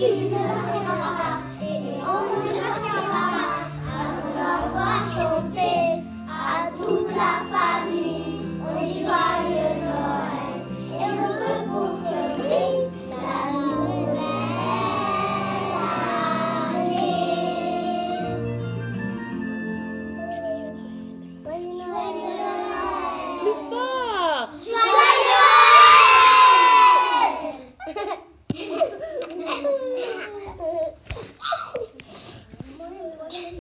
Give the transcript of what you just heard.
去学校报